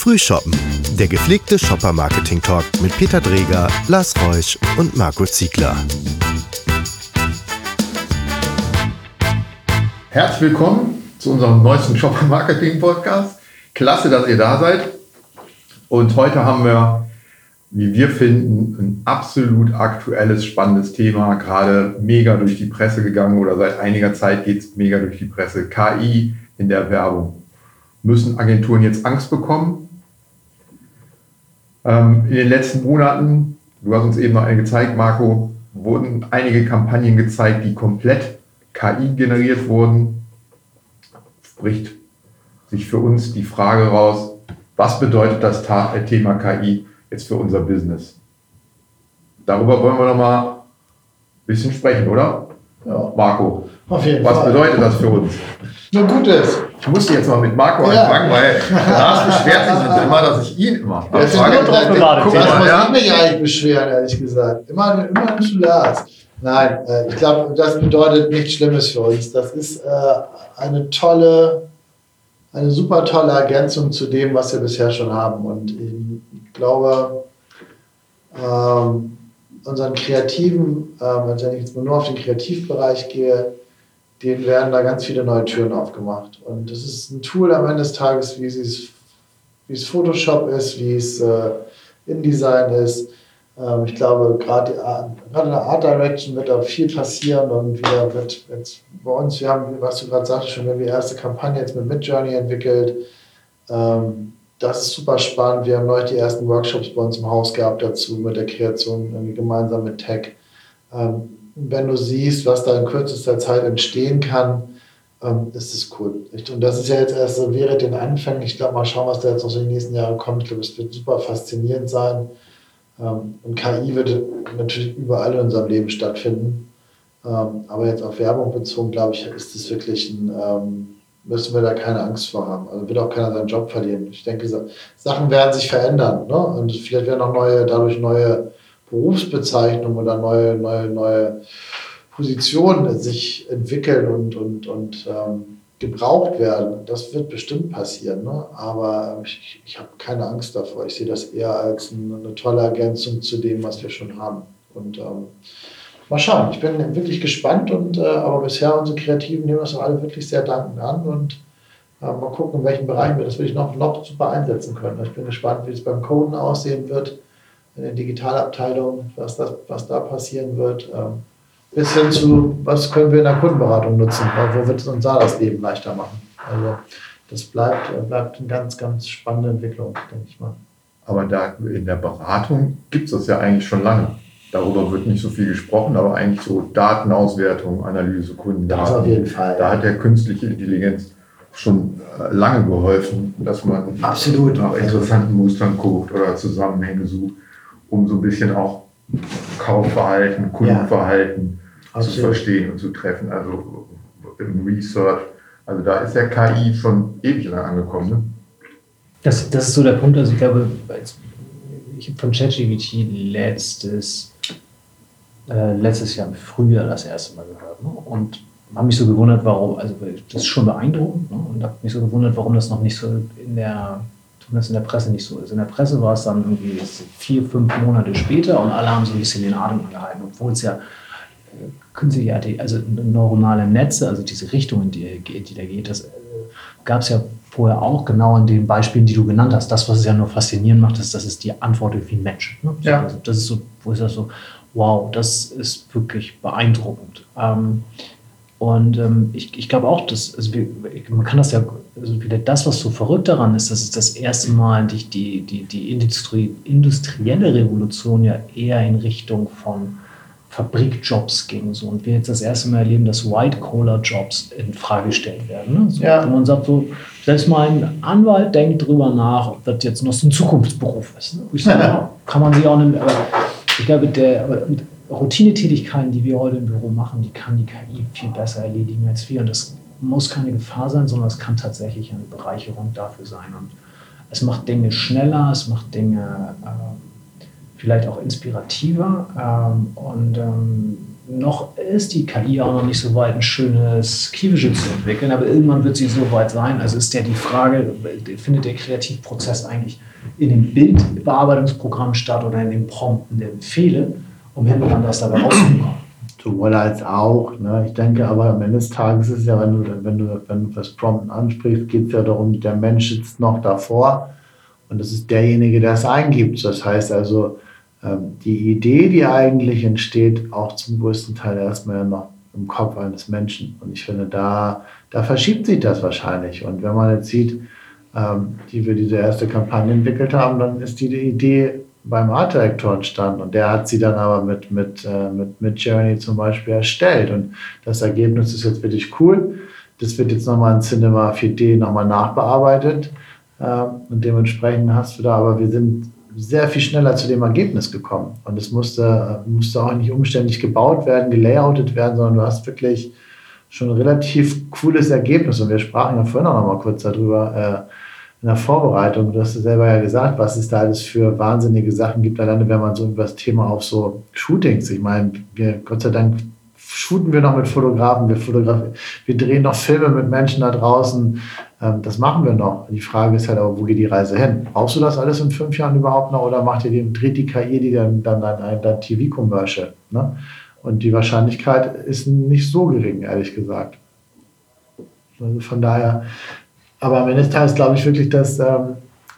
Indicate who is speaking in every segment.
Speaker 1: Frühshoppen, der gepflegte Shopper-Marketing-Talk mit Peter Dreger, Lars Reusch und Marco Ziegler.
Speaker 2: Herzlich willkommen zu unserem neuesten Shopper-Marketing-Podcast. Klasse, dass ihr da seid. Und heute haben wir, wie wir finden, ein absolut aktuelles, spannendes Thema, gerade mega durch die Presse gegangen oder seit einiger Zeit geht es mega durch die Presse. KI in der Werbung müssen Agenturen jetzt Angst bekommen. Ähm, in den letzten Monaten, du hast uns eben noch eine gezeigt, Marco, wurden einige Kampagnen gezeigt, die komplett KI generiert wurden. Spricht sich für uns die Frage raus, was bedeutet das äh, Thema KI jetzt für unser Business? Darüber wollen wir noch mal ein bisschen sprechen, oder? Ja. Marco, was Fall. bedeutet das für uns?
Speaker 3: Nur Gutes.
Speaker 2: Ich musste jetzt mal mit Marco ja. anfangen, weil Lars beschwert sich immer, dass ich ihn immer
Speaker 3: ja, frage. Guck mal, das muss ja? ich mich eigentlich beschweren, ehrlich gesagt. Immer, immer zu Lars. Nein, äh, ich glaube, das bedeutet nichts Schlimmes für uns. Das ist äh, eine tolle, eine super tolle Ergänzung zu dem, was wir bisher schon haben. Und ich glaube, ähm, unseren Kreativen, ähm, also wenn ich jetzt nur auf den Kreativbereich gehe, denen werden da ganz viele neue Türen aufgemacht. Und das ist ein Tool am Ende des Tages, wie es, wie es Photoshop ist, wie es äh, InDesign ist. Ähm, ich glaube, gerade in der Art Direction wird da viel passieren und wir wird jetzt bei uns, wir haben, was du gerade sagst, schon die erste Kampagne jetzt mit Midjourney entwickelt. Ähm, das ist super spannend. Wir haben neulich die ersten Workshops bei uns im Haus gehabt dazu mit der Kreation irgendwie gemeinsam mit Tech. Ähm, wenn du siehst, was da in kürzester Zeit entstehen kann, ähm, ist es cool. Und das ist ja jetzt erst so, wäre den Anfängen. Ich glaube, mal schauen, was da jetzt noch so in den nächsten Jahren kommt. Ich glaube, es wird super faszinierend sein. Ähm, und KI wird natürlich überall in unserem Leben stattfinden. Aber jetzt auf Werbung bezogen, glaube ich, ist es wirklich ein, müssen wir da keine Angst vor haben. Also wird auch keiner seinen Job verlieren. Ich denke, Sachen werden sich verändern. Ne? Und vielleicht werden auch neue, dadurch neue Berufsbezeichnungen oder neue, neue, neue Positionen sich entwickeln und, und, und ähm, gebraucht werden. Das wird bestimmt passieren. Ne? Aber ich, ich habe keine Angst davor. Ich sehe das eher als eine, eine, tolle Ergänzung zu dem, was wir schon haben. Und ähm, mal schauen. Ich bin wirklich gespannt. Und, äh, aber bisher unsere Kreativen nehmen das alle wirklich sehr dankend an. Und äh, mal gucken, in welchen Bereichen wir das wirklich noch, noch super einsetzen können. Ich bin gespannt, wie es beim Coden aussehen wird in der Digitalabteilung, was, das, was da passieren wird. Ähm, bis hin zu, was können wir in der Kundenberatung nutzen, wo wird es uns da das Leben leichter machen. Also das bleibt, äh, bleibt eine ganz, ganz spannende Entwicklung, denke ich mal.
Speaker 2: Aber da in der Beratung gibt es das ja eigentlich schon lange. Darüber wird nicht so viel gesprochen, aber eigentlich so Datenauswertung, Analyse, Kundendaten. Das
Speaker 3: auf jeden Fall.
Speaker 2: Da hat der künstliche Intelligenz schon äh, lange geholfen, dass man
Speaker 3: Absolut.
Speaker 2: nach interessanten Mustern guckt oder Zusammenhänge sucht um so ein bisschen auch Kaufverhalten, Kundenverhalten ja, zu verstehen und zu treffen. Also im Research. Also da ist der KI schon ewig lang angekommen. Ne?
Speaker 4: Das, das ist so der Punkt. Also ich glaube, ich habe von ChatGPT letztes, äh, letztes Jahr im Frühjahr das erste Mal gehört. Ne? Und habe mich so gewundert, warum, also das ist schon beeindruckend. Ne? Und habe mich so gewundert, warum das noch nicht so in der und das in der Presse nicht so ist. In der Presse war es dann irgendwie vier, fünf Monate später und alle haben so ein bisschen den Atem angehalten, obwohl es ja äh, künstliche, also neuronale Netze, also diese Richtung, in die, die da geht, das äh, gab es ja vorher auch genau in den Beispielen, die du genannt hast. Das, was es ja nur faszinierend macht, ist, dass es die antwortet wie ein Mensch. Ne? Ja. Also das ist so, wo ist das so, wow, das ist wirklich beeindruckend. Ähm, und ähm, ich, ich glaube auch, dass also man kann das ja, also wieder das, was so verrückt daran ist, dass es das erste Mal die, die, die, die Industrie, industrielle Revolution ja eher in Richtung von Fabrikjobs ging. So. Und wir jetzt das erste Mal erleben, dass White-Collar-Jobs in Frage gestellt werden. Ne? So, ja. Wo man sagt, so, selbst mal ein Anwalt denkt drüber nach, ob das jetzt noch so ein Zukunftsberuf ist. Ne? Ich sage, ja. kann man sich auch nicht, aber ich glaube, der, Routinetätigkeiten, die wir heute im Büro machen, die kann die KI viel besser erledigen als wir. Und das muss keine Gefahr sein, sondern es kann tatsächlich eine Bereicherung dafür sein. Und es macht Dinge schneller, es macht Dinge äh, vielleicht auch inspirativer. Ähm, und ähm, noch ist die KI auch noch nicht so weit, ein schönes Keyvisual zu entwickeln, aber irgendwann wird sie so weit sein. Also ist ja die Frage, findet der Kreativprozess eigentlich in dem Bildbearbeitungsprogramm statt oder in den Prompten der Befehle, um hinten anders dabei rauszukommen?
Speaker 3: Sowohl als auch. Ne? Ich denke aber am Ende des Tages ist ja, wenn du, wenn du, wenn du das Prompten ansprichst, geht es ja darum, der Mensch sitzt noch davor und das ist derjenige, der es eingibt. Das heißt also, ähm, die Idee, die eigentlich entsteht, auch zum größten Teil erstmal noch im Kopf eines Menschen. Und ich finde, da, da verschiebt sich das wahrscheinlich. Und wenn man jetzt sieht, ähm, wie wir diese erste Kampagne entwickelt haben, dann ist die Idee beim Art Director entstanden. Und der hat sie dann aber mit, mit, äh, mit, mit Journey zum Beispiel erstellt. Und das Ergebnis ist jetzt wirklich cool. Das wird jetzt nochmal in Cinema 4D nochmal nachbearbeitet. Ähm, und dementsprechend hast du da, aber wir sind sehr viel schneller zu dem Ergebnis gekommen. Und es musste, musste auch nicht umständlich gebaut werden, gelayoutet werden, sondern du hast wirklich schon ein relativ cooles Ergebnis. Und wir sprachen ja vorhin auch noch mal kurz darüber äh, in der Vorbereitung. Du hast selber ja gesagt, was es da alles für wahnsinnige Sachen gibt, alleine wenn man so über das Thema auf so Shootings, ich meine, wir, Gott sei Dank shooten wir noch mit Fotografen, wir, fotografieren, wir drehen noch Filme mit Menschen da draußen. Ähm, das machen wir noch. Die Frage ist halt aber, wo geht die Reise hin? Brauchst du das alles in fünf Jahren überhaupt noch oder macht ihr die, dreht die KI die dann, dann ein, ein TV-Commercial? Ne? Und die Wahrscheinlichkeit ist nicht so gering, ehrlich gesagt. Also von daher, aber am Ende des Tages glaube ich wirklich, dass, ähm,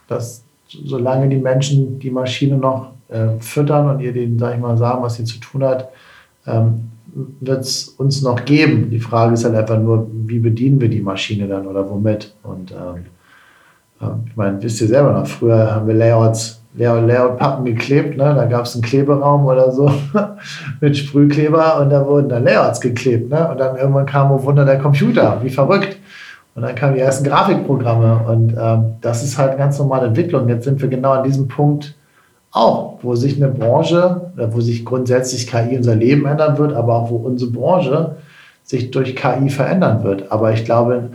Speaker 3: dass solange die Menschen die Maschine noch äh, füttern und ihr denen, sag ich mal, sagen, was sie zu tun hat, ähm, wird es uns noch geben. Die Frage ist halt einfach nur, wie bedienen wir die Maschine dann oder womit? Und ähm, ähm ich meine, wisst ihr selber noch, früher haben wir Layouts, Layout-Pappen geklebt, ne? da gab es einen Kleberaum oder so mit Sprühkleber und da wurden dann Layouts geklebt. Ne? Und dann irgendwann kam, oh Wunder, der Computer, wie verrückt. Und dann kamen die ersten Grafikprogramme und ähm, das ist halt eine ganz normale Entwicklung. Jetzt sind wir genau an diesem Punkt, auch, wo sich eine Branche, wo sich grundsätzlich KI unser Leben ändern wird, aber auch wo unsere Branche sich durch KI verändern wird. Aber ich glaube,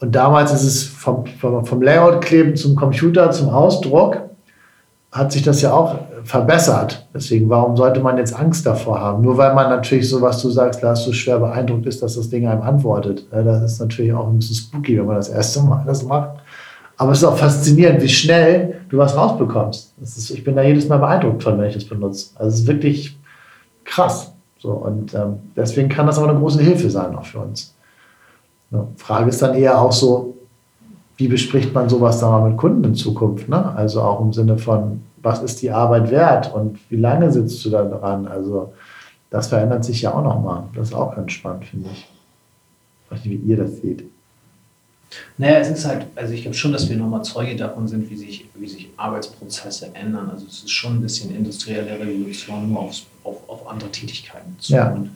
Speaker 3: und damals ist es vom, vom, vom Layout-Kleben zum Computer, zum Ausdruck, hat sich das ja auch verbessert. Deswegen, warum sollte man jetzt Angst davor haben? Nur weil man natürlich so, was du sagst, Lars, so schwer beeindruckt ist, dass das Ding einem antwortet. Das ist natürlich auch ein bisschen spooky, wenn man das erste Mal das macht. Aber es ist auch faszinierend, wie schnell du was rausbekommst. Ist, ich bin da jedes Mal beeindruckt von, wenn ich das benutze. Also es ist wirklich krass. So, und ähm, deswegen kann das aber eine große Hilfe sein, auch für uns. Ja, Frage ist dann eher auch so, wie bespricht man sowas dann mal mit Kunden in Zukunft? Ne? Also auch im Sinne von, was ist die Arbeit wert und wie lange sitzt du da dran? Also das verändert sich ja auch nochmal. Das ist auch ganz spannend, finde ich. Ich weiß nicht, wie ihr das seht.
Speaker 4: Naja, es ist halt, also ich glaube schon, dass wir nochmal Zeuge davon sind, wie sich, wie sich Arbeitsprozesse ändern. Also es ist schon ein bisschen industrielle Revolution, nur aufs, auf, auf andere Tätigkeiten zu. Ja. Und,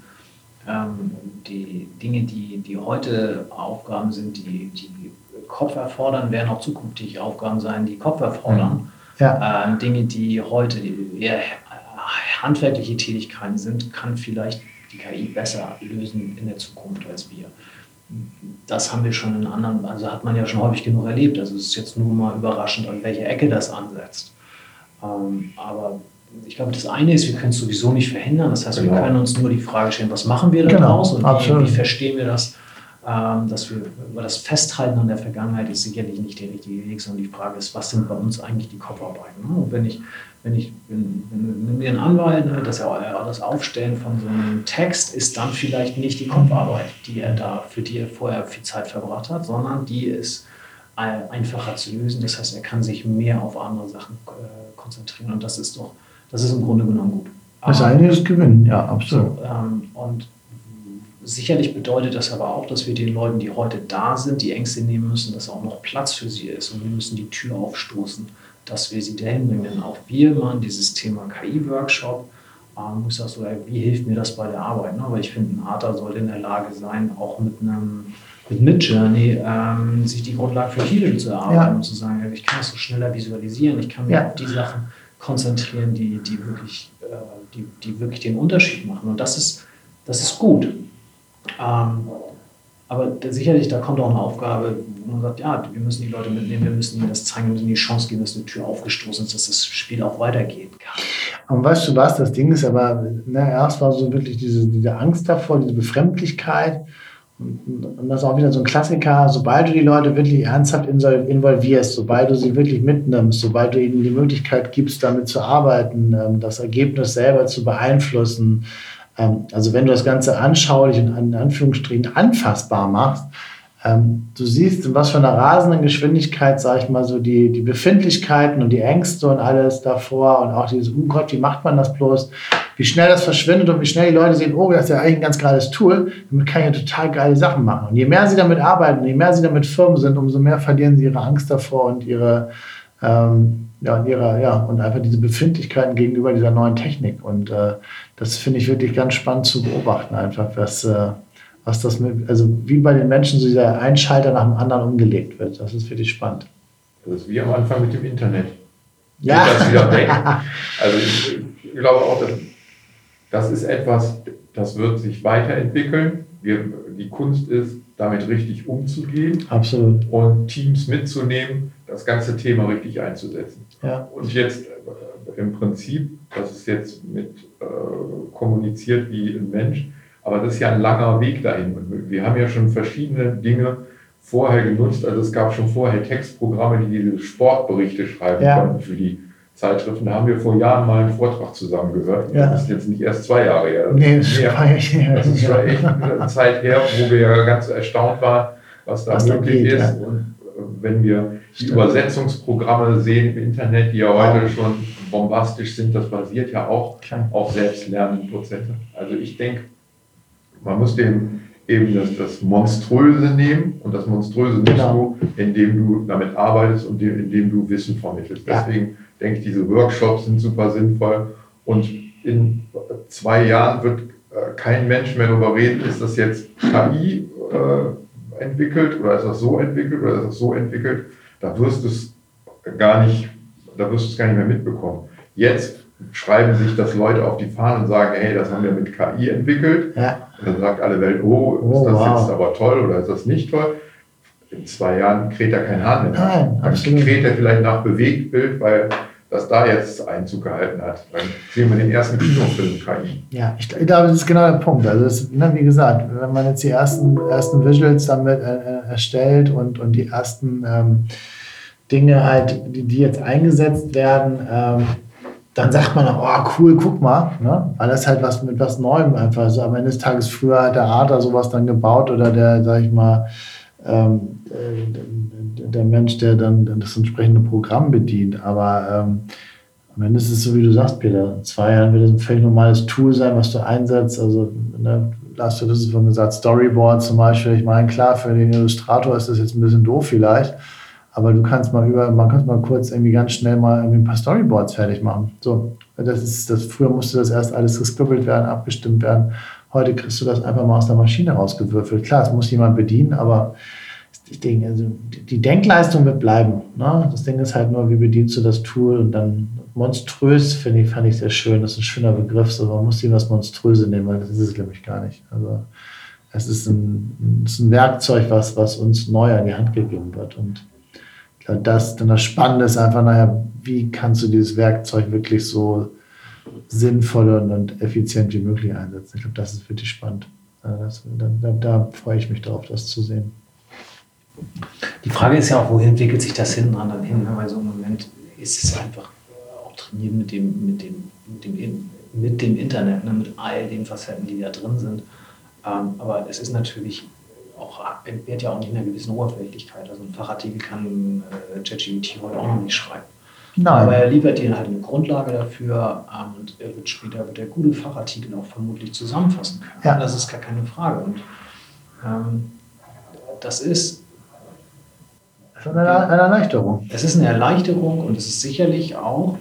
Speaker 4: ähm, die Dinge, die, die heute Aufgaben sind, die, die Kopf erfordern, werden auch zukünftig Aufgaben sein, die Kopf erfordern. Ja. Ähm, Dinge, die heute eher handwerkliche Tätigkeiten sind, kann vielleicht die KI besser lösen in der Zukunft als wir das haben wir schon in anderen, also hat man ja schon häufig genug erlebt. Also es ist jetzt nur mal überraschend, an welche Ecke das ansetzt. Ähm, aber ich glaube, das eine ist, wir können es sowieso nicht verhindern. Das heißt, genau. wir können uns nur die Frage stellen, was machen wir da genau, und wie, wie, verstehen wir das? Ähm, dass wir über das Festhalten an der Vergangenheit ist sicherlich nicht der richtige Weg, sondern die Frage ist, was sind bei uns eigentlich die Kopfarbeiten? Und wenn ich wenn ich, wenn, wenn wir einen Anwalt, ne, dass er das Aufstellen von so einem Text ist dann vielleicht nicht die Kopfarbeit, die er da, für die er vorher viel Zeit verbracht hat, sondern die ist einfacher zu lösen. Das heißt, er kann sich mehr auf andere Sachen äh, konzentrieren und das ist doch, das ist im Grunde genommen gut.
Speaker 3: Das eine ist Gewinn, ja, absolut.
Speaker 4: So, ähm, und sicherlich bedeutet das aber auch, dass wir den Leuten, die heute da sind, die Ängste nehmen müssen, dass auch noch Platz für sie ist und wir müssen die Tür aufstoßen dass wir sie dahin bringen. Auch wir machen dieses Thema KI-Workshop. Ähm, ich sage so, wie hilft mir das bei der Arbeit? Ne? Weil ich finde, ein Arter sollte in der Lage sein, auch mit einem mit Midjourney ähm, sich die Grundlagen für Titel zu erarbeiten ja. und zu sagen, ich kann es so schneller visualisieren, ich kann mich ja. auf die Sachen konzentrieren, die, die, wirklich, äh, die, die wirklich den Unterschied machen. Und das ist, das ist gut. Ähm, Aber sicherlich, da kommt auch eine Aufgabe, wo man sagt, ja, wir müssen die Leute mitnehmen, wir müssen ihnen das zeigen, wir müssen ihnen die Chance geben, dass eine Tür aufgestoßen ist, dass das Spiel auch weitergehen kann.
Speaker 3: Und weißt du was, das Ding ist aber, ne, erst war so wirklich diese, diese Angst davor, diese Befremdlichkeit. Und, das ist auch wieder so ein Klassiker, sobald du die Leute wirklich ernsthaft involvierst, sobald du sie wirklich mitnimmst, sobald du ihnen die Möglichkeit gibst, damit zu arbeiten, ähm, das Ergebnis selber zu beeinflussen, also wenn du das Ganze anschaulich und in Anführungsstrichen anfassbar machst, ähm, du siehst, in was für einer rasenden Geschwindigkeit, sag ich mal, so die, die Befindlichkeiten und die Ängste und alles davor und auch dieses, oh Gott, wie macht man das bloß? Wie schnell das verschwindet und wie schnell die Leute sehen, oh, das ist ja eigentlich ein ganz geiles Tool, damit kann ich ja total geile Sachen machen. Und je mehr sie damit arbeiten, je mehr sie damit Firmen sind, umso mehr verlieren sie ihre Angst davor und ihre, ähm, ja, und ihrer, ja, und einfach diese Befindlichkeiten gegenüber dieser neuen Technik. Und äh, das finde ich wirklich ganz spannend zu beobachten, einfach, was, äh, was das mit, also wie bei den Menschen so dieser Einschalter nach dem anderen umgelegt wird. Das ist wirklich spannend.
Speaker 2: Das ist wie am Anfang mit dem Internet. Ja. Das wieder weg. Also ich, ich glaube auch, dass das ist etwas, das wird sich weiterentwickeln. Wir, die Kunst ist, damit richtig umzugehen.
Speaker 3: Absolut.
Speaker 2: Und Teams mitzunehmen, das ganze Thema richtig einzusetzen.
Speaker 3: Ja.
Speaker 2: Und jetzt äh, im Prinzip, das ist jetzt mit äh, kommuniziert wie ein Mensch, aber das ist ja ein langer Weg dahin. Wir haben ja schon verschiedene Dinge vorher genutzt. Also es gab schon vorher Textprogramme, die diese Sportberichte schreiben ja. konnten für die Zeitschriften. Da haben wir vor Jahren mal einen Vortrag zusammen gehört. Ja. Das ist jetzt nicht erst zwei Jahre her.
Speaker 3: Nee, das, mehr.
Speaker 2: das ist schon echt eine Zeit her, wo wir ja ganz erstaunt waren, was da was möglich geht, ist. Ja. Und äh, wenn wir die Stimmt. Übersetzungsprogramme sehen im Internet, die ja heute schon bombastisch sind, das basiert ja auch Klar. auf Selbstlernprozesse. Also ich denke, man muss dem eben das, das Monströse nehmen und das Monströse nimmst genau. du, indem du damit arbeitest und indem du Wissen vermittelst. Ja. Deswegen denke ich, diese Workshops sind super sinnvoll und in zwei Jahren wird äh, kein Mensch mehr darüber reden, ist das jetzt KI äh, entwickelt oder ist das so entwickelt oder ist das so entwickelt. Da wirst du es gar nicht, da wirst du es gar nicht mehr mitbekommen. Jetzt schreiben sich das Leute auf die Fahnen und sagen, hey, das haben wir mit KI entwickelt. Ja. Und dann sagt alle Welt, oh, ist oh, das wow. jetzt aber toll oder ist das nicht toll? In zwei Jahren kräht er kein Hahn mehr. Nein, dann kräht er vielleicht nach Bewegtbild, weil das da jetzt Einzug gehalten hat. Dann sehen wir den ersten Kinofilm KI.
Speaker 3: Ja, ich, glaube, das ist genau der Punkt. Also das, ne, wie gesagt, wenn man jetzt die ersten, ersten Visuals damit äh, äh erstellt und, und die ersten ähm, Dinge halt, die, die jetzt eingesetzt werden, ähm, dann sagt man, oh cool, guck mal, ne? weil das halt was mit was Neuem einfach. Also am Ende des Tages früher hat der Arter sowas dann gebaut oder der, sag ich mal, ähm, äh, der Mensch, der dann das entsprechende Programm bedient. Aber ähm, am Ende ist es so, wie du sagst, Peter. In zwei Jahren wird es ein völlig normales Tool sein, was du einsetzt. Also, ne, hast du das schon gesagt, Storyboard zum Beispiel. Ich meine, klar, für den Illustrator ist das jetzt ein bisschen doof vielleicht. Aber du kannst mal über, man kann mal kurz irgendwie ganz schnell mal irgendwie ein paar Storyboards fertig machen. So, das ist, das, früher musste das erst alles gescribbelt werden, abgestimmt werden. Heute kriegst du das einfach mal aus der Maschine rausgewürfelt. Klar, es muss jemand bedienen, aber ich denke, also die Denkleistung wird bleiben. Ne? Das Ding ist halt nur, wie bedienst du das Tool und dann monströs, finde ich, fand ich sehr schön. Das ist ein schöner Begriff. So, man muss hier was Monströse nehmen, weil das ist es, glaube ich, gar nicht. Also es ist ein, es ist ein Werkzeug, was, was uns neu an die Hand gegeben wird. Und das, dann das Spannende ist einfach, naja, wie kannst du dieses Werkzeug wirklich so sinnvoll und, und effizient wie möglich einsetzen? Ich glaube, das ist wirklich spannend. Das, da, da, freue ich mich drauf, das zu sehen.
Speaker 4: Die Frage ist ja auch, wohin entwickelt sich das hin dann hin? Weil so im Moment ist es einfach auch trainiert mit dem, mit dem, mit dem, mit dem Internet, ne? mit all den Facetten, die da drin sind. Ähm, aber es ist natürlich auch, entbehrt ja auch nicht einer gewissen Oberflächlichkeit. Also ein Fachartikel kann äh, ChatGPT heute auch noch nicht schreiben. Nein. Aber er liefert dir halt eine Grundlage dafür ähm, und er wird später wird der gute Fachartikel auch vermutlich zusammenfassen können. Ja. Das ist gar keine Frage. Und ähm, das ist
Speaker 3: eine, eine Erleichterung.
Speaker 4: Es ist eine Erleichterung und es ist sicherlich auch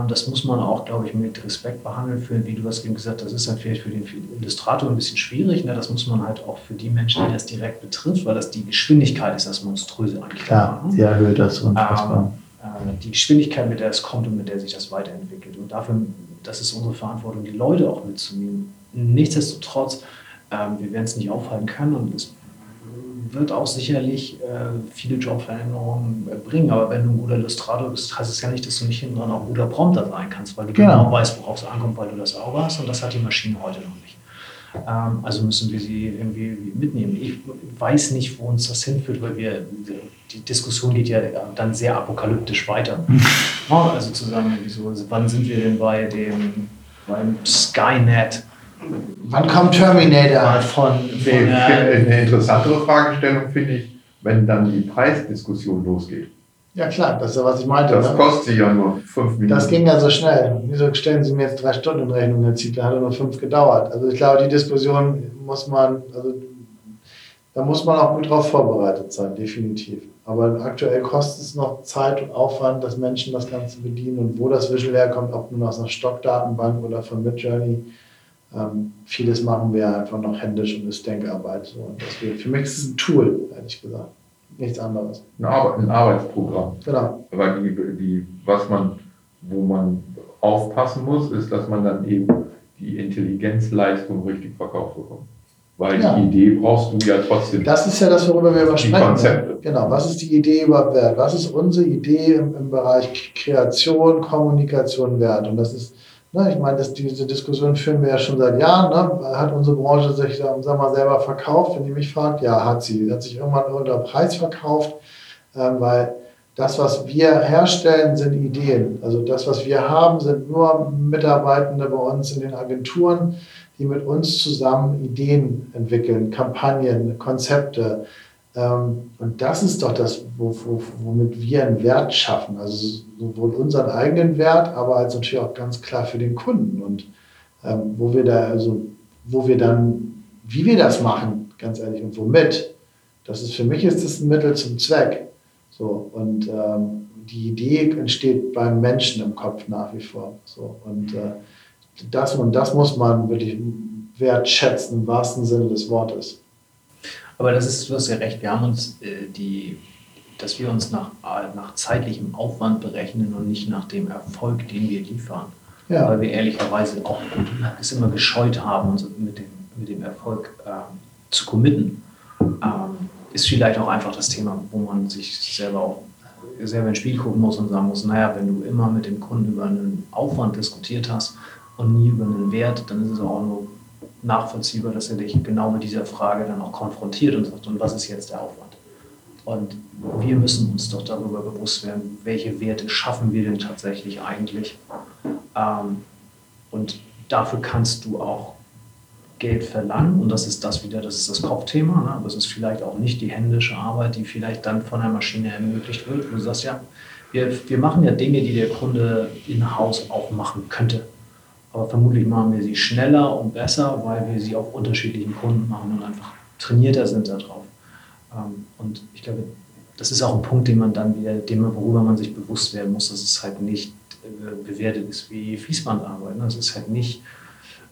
Speaker 4: und das muss man auch, glaube ich, mit Respekt behandeln. Für, wie du hast eben gesagt, das ist halt vielleicht für den Illustrator ein bisschen schwierig. Ne? Das muss man halt auch für die Menschen, die das direkt betrifft, weil das die Geschwindigkeit ist, das Monströse
Speaker 3: eigentlich. Klar, sie erhöht das unfassbar.
Speaker 4: Ähm, äh, die Geschwindigkeit, mit der es kommt und mit der sich das weiterentwickelt. Und dafür, das ist unsere Verantwortung, die Leute auch mitzunehmen. Nichtsdestotrotz, ähm, wir werden es nicht aufhalten können und es wird auch sicherlich äh, viele Jobveränderungen bringen. Aber wenn du ein guter Illustrator bist, heißt es ja nicht, dass du nicht hinten dran auch ein guter Prompter sein kannst, weil du genau, genau weißt, worauf es ankommt, weil du das Auge hast und das hat die Maschine heute noch nicht. Ähm, also müssen wir sie irgendwie mitnehmen. Ich weiß nicht, wo uns das hinführt, weil wir, die Diskussion geht ja dann sehr apokalyptisch weiter. also zu sagen, so, wann sind wir denn bei dem, beim Skynet?
Speaker 3: Wann kommt Terminator? Von, von
Speaker 2: nee, eine interessantere Fragestellung finde ich, wenn dann die Preisdiskussion losgeht.
Speaker 3: Ja klar, das ist ja, was ich meinte.
Speaker 2: Das ne? kostet ja nur fünf Minuten.
Speaker 3: Das ging ja so schnell. Wieso stellen Sie mir jetzt drei Stunden in Rechnung? Der Zieht, hat nur fünf gedauert. Also ich glaube, die Diskussion muss man, also da muss man auch gut drauf vorbereitet sein, definitiv. Aber aktuell kostet es noch Zeit und Aufwand, dass Menschen das Ganze bedienen und wo das Visual herkommt, ob nun aus einer Stockdatenbank oder von Midjourney. Ähm, vieles machen wir einfach noch händisch und ist Denkarbeit. So. Und deswegen, für mich ist es ein Tool, ehrlich gesagt nichts anderes.
Speaker 2: Ein, Ar ein Arbeitsprogramm.
Speaker 3: Genau.
Speaker 2: Weil die, die, was man, wo man aufpassen muss, ist, dass man dann eben die Intelligenzleistung richtig verkauft bekommt. Weil ja. die Idee brauchst du ja trotzdem.
Speaker 3: Das ist ja das, worüber wir immer sprechen.
Speaker 2: Ne? Konzepte.
Speaker 3: Genau. Was ist die Idee überhaupt wert? Was ist unsere Idee im, im Bereich Kreation, Kommunikation wert? Und das ist Ne, ich meine, das, diese Diskussion führen wir ja schon seit Jahren. Ne? Hat unsere Branche sich sag mal, selber verkauft? Wenn ihr mich fragt, ja, hat sie. Sie hat sich irgendwann unter Preis verkauft, ähm, weil das, was wir herstellen, sind Ideen. Also das, was wir haben, sind nur Mitarbeitende bei uns in den Agenturen, die mit uns zusammen Ideen entwickeln, Kampagnen, Konzepte, ähm, und das ist doch das, womit wir einen Wert schaffen. Also sowohl unseren eigenen Wert, aber als natürlich auch ganz klar für den Kunden. Und ähm, wo wir da, also wo wir dann, wie wir das machen, ganz ehrlich, und womit, das ist für mich ist das ein Mittel zum Zweck. So, und ähm, die Idee entsteht beim Menschen im Kopf nach wie vor. So, und äh, das, und das muss man wirklich wertschätzen im wahrsten Sinne des Wortes.
Speaker 4: Aber das ist, du hast ja recht, wir haben uns äh, die, dass wir uns nach, äh, nach zeitlichem Aufwand berechnen und nicht nach dem Erfolg, den wir liefern. Ja. Weil wir ehrlicherweise auch es immer gescheut haben, uns mit dem, mit dem Erfolg äh, zu committen. Ähm, ist vielleicht auch einfach das Thema, wo man sich selber auch selber ins Spiel gucken muss und sagen muss, naja, wenn du immer mit dem Kunden über einen Aufwand diskutiert hast und nie über einen Wert, dann ist es auch nur nachvollziehbar, dass er dich genau mit dieser Frage dann auch konfrontiert und sagt, und was ist jetzt der Aufwand? Und wir müssen uns doch darüber bewusst werden, welche Werte schaffen wir denn tatsächlich eigentlich. Ähm, und dafür kannst du auch Geld verlangen. Und das ist das wieder, das ist das Kopfthema. Ne? Es ist vielleicht auch nicht die händische Arbeit, die vielleicht dann von der Maschine ermöglicht wird. Wo du sagst, ja, wir, wir machen ja Dinge, die der Kunde in-house auch machen könnte. Aber vermutlich machen wir sie schneller und besser, weil wir sie auf unterschiedlichen Kunden machen und einfach trainierter sind darauf. Ähm, und ich glaube, das ist auch ein Punkt, den man dann wieder, dem, worüber man sich bewusst werden muss, dass es halt nicht äh, bewertet ist wie Fließbandarbeit. Ne? Es ist halt nicht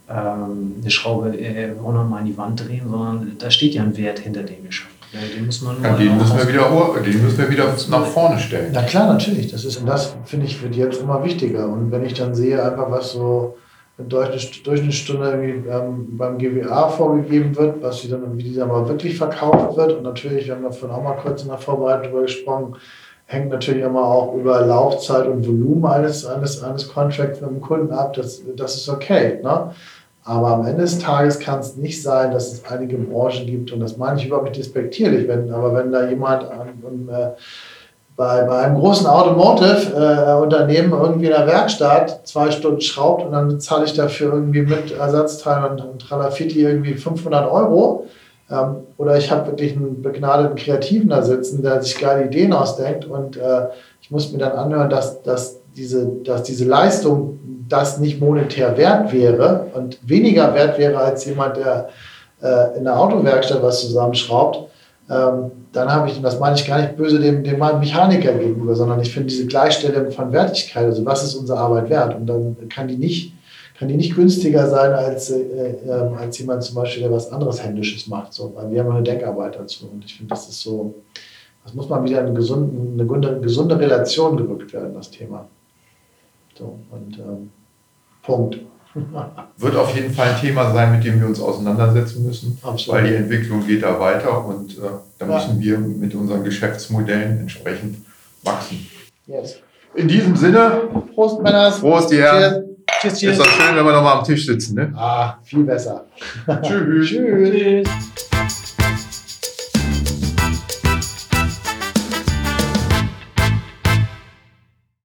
Speaker 4: ähm, eine Schraube äh, 100 Mal in die Wand drehen, sondern da steht ja ein Wert hinter dem Geschäft. Ja, den muss man
Speaker 2: ja, den, müssen wir wieder, den müssen wir wieder nach vorne stellen.
Speaker 3: Na klar, natürlich. Das ist, und das finde ich wird jetzt immer wichtiger. Und wenn ich dann sehe, einfach was so Durchschnittsstunde ähm, beim GWA vorgegeben wird, was sie dann, wie dieser mal wirklich verkauft wird. Und natürlich, wir haben davon auch mal kurz in der Vorbereitung darüber gesprochen, hängt natürlich immer auch über Laufzeit und Volumen eines, eines, eines Contracts mit dem Kunden ab. Das, das ist okay. Ne? Aber am Ende des Tages kann es nicht sein, dass es einige Branchen gibt, und das meine ich überhaupt nicht despektierlich, wenn, aber wenn da jemand an, an, äh, bei, bei einem großen Automotive-Unternehmen äh, irgendwie in der Werkstatt zwei Stunden schraubt und dann bezahle ich dafür irgendwie mit Ersatzteilen und, und Tralafiti irgendwie 500 Euro. Ähm, oder ich habe wirklich einen begnadeten Kreativen da sitzen, der sich geile Ideen ausdenkt und äh, ich muss mir dann anhören, dass, dass, diese, dass diese Leistung das nicht monetär wert wäre und weniger wert wäre als jemand, der äh, in der Autowerkstatt was zusammenschraubt. Ähm, dann habe ich, und das meine ich gar nicht böse dem, dem Mechaniker gegenüber, sondern ich finde diese Gleichstellung von Wertigkeit, also was ist unsere Arbeit wert? Und dann kann die nicht, kann die nicht günstiger sein als, äh, äh, als jemand zum Beispiel, der was anderes Händisches macht. So, weil wir haben eine Denkarbeit dazu. Und ich finde, das ist so, das muss mal wieder in eine gesunde, eine gesunde Relation gerückt werden, das Thema. So, und ähm, Punkt.
Speaker 2: Wird auf jeden Fall ein Thema sein, mit dem wir uns auseinandersetzen müssen,
Speaker 3: Absolut.
Speaker 2: weil die Entwicklung geht da weiter und äh, da
Speaker 3: Ja.
Speaker 2: müssen wir mit unseren Geschäftsmodellen entsprechend wachsen.
Speaker 3: Yes.
Speaker 2: In diesem Sinne,
Speaker 3: Prost, Männers.
Speaker 2: Prost, die Herren.
Speaker 3: Cheers,
Speaker 2: Ist
Speaker 3: cheers.
Speaker 2: doch schön, wenn wir nochmal am Tisch sitzen. Ne?
Speaker 3: Ah, viel besser.
Speaker 2: Tschüss.
Speaker 3: Tschüss.
Speaker 4: Tschüss.